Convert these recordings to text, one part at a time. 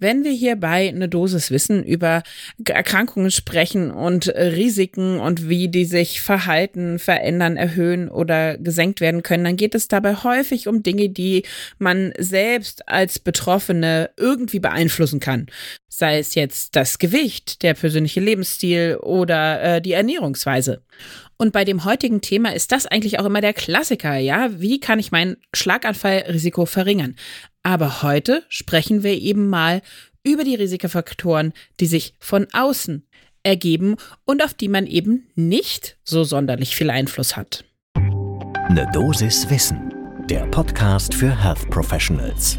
Wenn wir hier bei eine Dosis Wissen über Erkrankungen sprechen und Risiken und wie die sich verhalten, verändern, erhöhen oder gesenkt werden können, dann geht es dabei häufig um Dinge, die man selbst als Betroffene irgendwie beeinflussen kann. Sei es jetzt das Gewicht, der persönliche Lebensstil oder äh, die Ernährungsweise. Und bei dem heutigen Thema ist das eigentlich auch immer der Klassiker, ja? Wie kann ich mein Schlaganfallrisiko verringern? Aber heute sprechen wir eben mal über die Risikofaktoren, die sich von außen ergeben und auf die man eben nicht so sonderlich viel Einfluss hat. Eine Dosis Wissen, der Podcast für Health Professionals.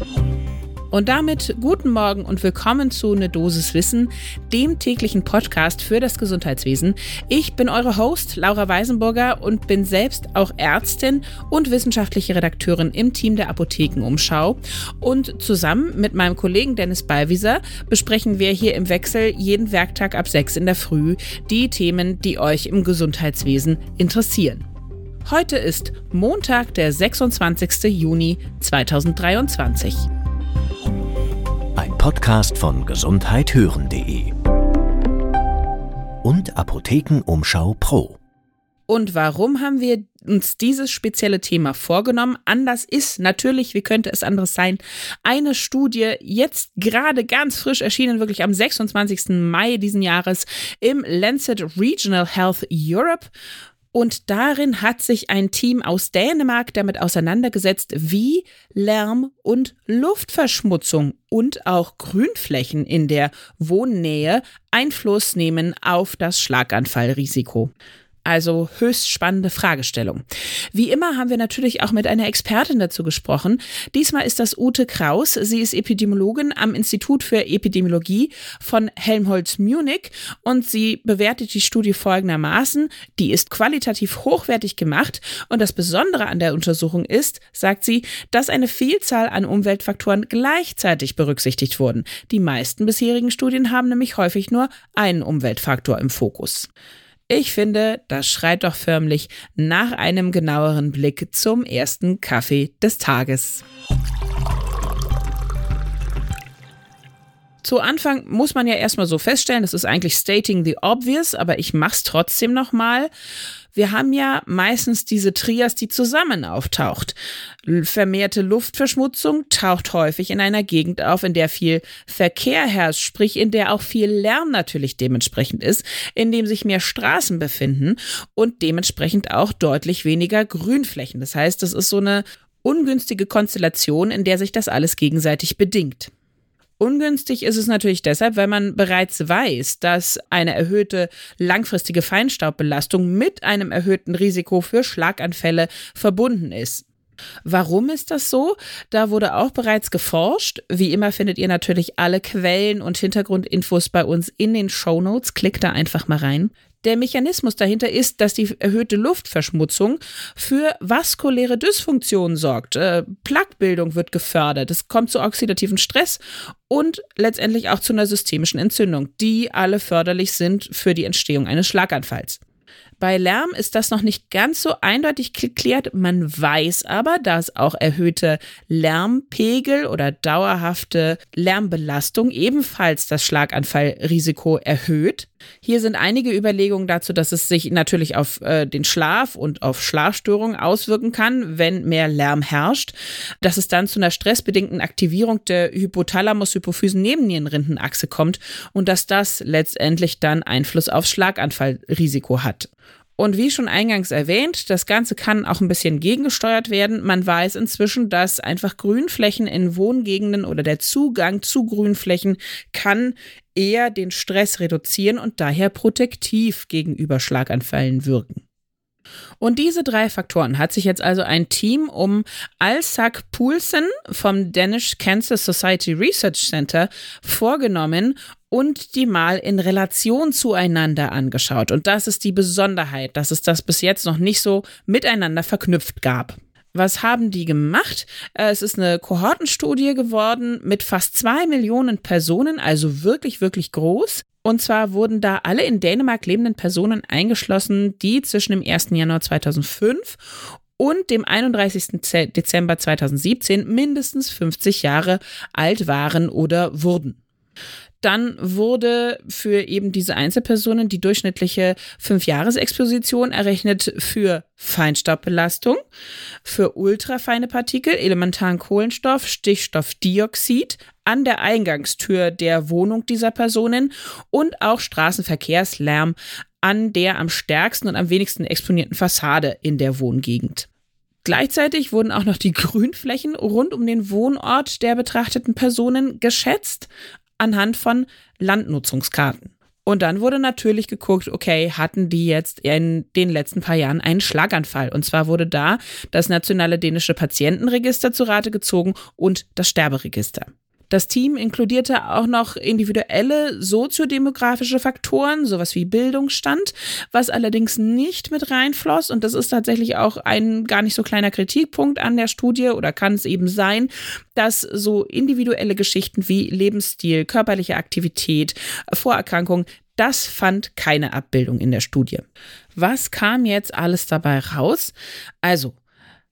Und damit guten Morgen und willkommen zu Ne Dosis Wissen, dem täglichen Podcast für das Gesundheitswesen. Ich bin eure Host Laura Weisenburger und bin selbst auch Ärztin und wissenschaftliche Redakteurin im Team der Apothekenumschau. Und zusammen mit meinem Kollegen Dennis Ballwieser besprechen wir hier im Wechsel jeden Werktag ab sechs in der Früh die Themen, die euch im Gesundheitswesen interessieren. Heute ist Montag, der 26. Juni 2023. Podcast von gesundheithören.de und Apothekenumschau Pro. Und warum haben wir uns dieses spezielle Thema vorgenommen? Anders ist natürlich, wie könnte es anderes sein, eine Studie jetzt gerade ganz frisch erschienen, wirklich am 26. Mai diesen Jahres im Lancet Regional Health Europe. Und darin hat sich ein Team aus Dänemark damit auseinandergesetzt, wie Lärm und Luftverschmutzung und auch Grünflächen in der Wohnnähe Einfluss nehmen auf das Schlaganfallrisiko. Also höchst spannende Fragestellung. Wie immer haben wir natürlich auch mit einer Expertin dazu gesprochen. Diesmal ist das Ute Kraus. Sie ist Epidemiologin am Institut für Epidemiologie von Helmholtz Munich und sie bewertet die Studie folgendermaßen. Die ist qualitativ hochwertig gemacht und das Besondere an der Untersuchung ist, sagt sie, dass eine Vielzahl an Umweltfaktoren gleichzeitig berücksichtigt wurden. Die meisten bisherigen Studien haben nämlich häufig nur einen Umweltfaktor im Fokus. Ich finde, das schreit doch förmlich nach einem genaueren Blick zum ersten Kaffee des Tages. Zu Anfang muss man ja erstmal so feststellen, das ist eigentlich stating the obvious, aber ich mach's trotzdem nochmal. Wir haben ja meistens diese Trias, die zusammen auftaucht. Vermehrte Luftverschmutzung taucht häufig in einer Gegend auf, in der viel Verkehr herrscht, sprich in der auch viel Lärm natürlich dementsprechend ist, in dem sich mehr Straßen befinden und dementsprechend auch deutlich weniger Grünflächen. Das heißt, das ist so eine ungünstige Konstellation, in der sich das alles gegenseitig bedingt. Ungünstig ist es natürlich deshalb, weil man bereits weiß, dass eine erhöhte langfristige Feinstaubbelastung mit einem erhöhten Risiko für Schlaganfälle verbunden ist. Warum ist das so? Da wurde auch bereits geforscht. Wie immer findet ihr natürlich alle Quellen und Hintergrundinfos bei uns in den Show Notes. Klickt da einfach mal rein. Der Mechanismus dahinter ist, dass die erhöhte Luftverschmutzung für vaskuläre Dysfunktionen sorgt. Äh, Plaquebildung wird gefördert, es kommt zu oxidativen Stress und letztendlich auch zu einer systemischen Entzündung, die alle förderlich sind für die Entstehung eines Schlaganfalls. Bei Lärm ist das noch nicht ganz so eindeutig geklärt. Man weiß aber, dass auch erhöhte Lärmpegel oder dauerhafte Lärmbelastung ebenfalls das Schlaganfallrisiko erhöht. Hier sind einige Überlegungen dazu, dass es sich natürlich auf äh, den Schlaf und auf Schlafstörungen auswirken kann, wenn mehr Lärm herrscht, dass es dann zu einer stressbedingten Aktivierung der Hypothalamus-Hypophysen-Nebennierenrindenachse kommt und dass das letztendlich dann Einfluss aufs Schlaganfallrisiko hat. Und wie schon eingangs erwähnt, das Ganze kann auch ein bisschen gegengesteuert werden. Man weiß inzwischen, dass einfach Grünflächen in Wohngegenden oder der Zugang zu Grünflächen kann eher den Stress reduzieren und daher protektiv gegenüber Schlaganfällen wirken. Und diese drei Faktoren hat sich jetzt also ein Team um Alsak Poulsen vom Danish Cancer Society Research Center vorgenommen und die mal in Relation zueinander angeschaut. Und das ist die Besonderheit, dass es das bis jetzt noch nicht so miteinander verknüpft gab. Was haben die gemacht? Äh, es ist eine Kohortenstudie geworden mit fast zwei Millionen Personen, also wirklich, wirklich groß. Und zwar wurden da alle in Dänemark lebenden Personen eingeschlossen, die zwischen dem 1. Januar 2005 und dem 31. Dezember 2017 mindestens 50 Jahre alt waren oder wurden. Dann wurde für eben diese Einzelpersonen die durchschnittliche Fünfjahresexposition errechnet für Feinstaubbelastung, für ultrafeine Partikel, elementaren Kohlenstoff, Stichstoffdioxid an der Eingangstür der Wohnung dieser Personen und auch Straßenverkehrslärm an der am stärksten und am wenigsten exponierten Fassade in der Wohngegend. Gleichzeitig wurden auch noch die Grünflächen rund um den Wohnort der betrachteten Personen geschätzt anhand von Landnutzungskarten. Und dann wurde natürlich geguckt, okay, hatten die jetzt in den letzten paar Jahren einen Schlaganfall? Und zwar wurde da das nationale dänische Patientenregister zu Rate gezogen und das Sterberegister. Das Team inkludierte auch noch individuelle soziodemografische Faktoren, sowas wie Bildungsstand, was allerdings nicht mit reinfloss. Und das ist tatsächlich auch ein gar nicht so kleiner Kritikpunkt an der Studie oder kann es eben sein, dass so individuelle Geschichten wie Lebensstil, körperliche Aktivität, Vorerkrankung, das fand keine Abbildung in der Studie. Was kam jetzt alles dabei raus? Also,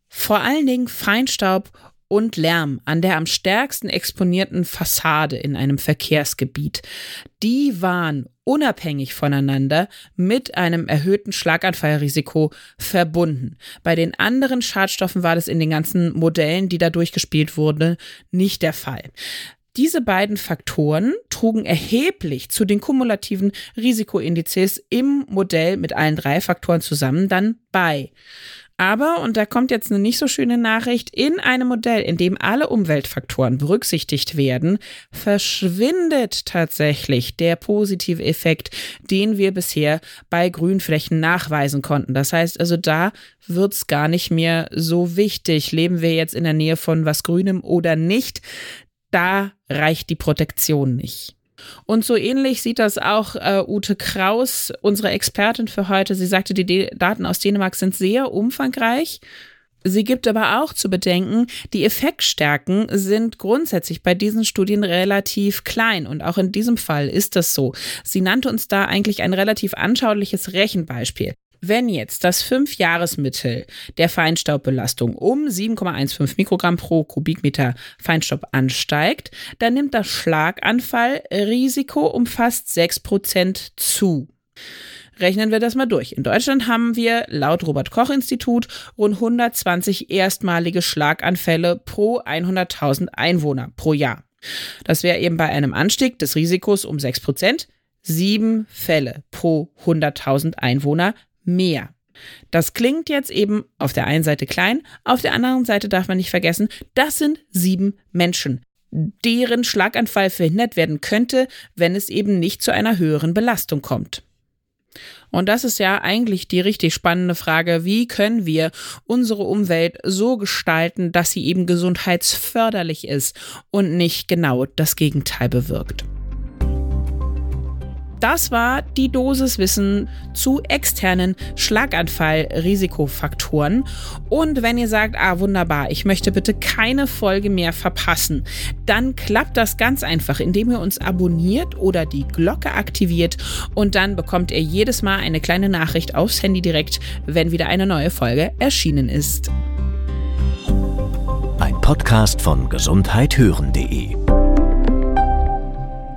vor allen Dingen Feinstaub und Lärm an der am stärksten exponierten Fassade in einem Verkehrsgebiet, die waren unabhängig voneinander mit einem erhöhten Schlaganfallrisiko verbunden. Bei den anderen Schadstoffen war das in den ganzen Modellen, die da durchgespielt wurden, nicht der Fall. Diese beiden Faktoren trugen erheblich zu den kumulativen Risikoindizes im Modell mit allen drei Faktoren zusammen dann bei. Aber, und da kommt jetzt eine nicht so schöne Nachricht, in einem Modell, in dem alle Umweltfaktoren berücksichtigt werden, verschwindet tatsächlich der positive Effekt, den wir bisher bei Grünflächen nachweisen konnten. Das heißt also, da wird es gar nicht mehr so wichtig. Leben wir jetzt in der Nähe von was Grünem oder nicht? Da reicht die Protektion nicht. Und so ähnlich sieht das auch äh, Ute Kraus, unsere Expertin für heute. Sie sagte, die D Daten aus Dänemark sind sehr umfangreich. Sie gibt aber auch zu bedenken, die Effektstärken sind grundsätzlich bei diesen Studien relativ klein und auch in diesem Fall ist das so. Sie nannte uns da eigentlich ein relativ anschauliches Rechenbeispiel. Wenn jetzt das Fünfjahresmittel der Feinstaubbelastung um 7,15 Mikrogramm pro Kubikmeter Feinstaub ansteigt, dann nimmt das Schlaganfallrisiko um fast 6 Prozent zu. Rechnen wir das mal durch. In Deutschland haben wir laut Robert Koch Institut rund 120 erstmalige Schlaganfälle pro 100.000 Einwohner pro Jahr. Das wäre eben bei einem Anstieg des Risikos um 6 Prozent sieben Fälle pro 100.000 Einwohner mehr. Das klingt jetzt eben auf der einen Seite klein, auf der anderen Seite darf man nicht vergessen, das sind sieben Menschen, deren Schlaganfall verhindert werden könnte, wenn es eben nicht zu einer höheren Belastung kommt. Und das ist ja eigentlich die richtig spannende Frage, wie können wir unsere Umwelt so gestalten, dass sie eben gesundheitsförderlich ist und nicht genau das Gegenteil bewirkt. Das war die Dosiswissen zu externen Schlaganfall-Risikofaktoren. Und wenn ihr sagt, ah wunderbar, ich möchte bitte keine Folge mehr verpassen, dann klappt das ganz einfach, indem ihr uns abonniert oder die Glocke aktiviert und dann bekommt ihr jedes Mal eine kleine Nachricht aufs Handy direkt, wenn wieder eine neue Folge erschienen ist. Ein Podcast von gesundheithören.de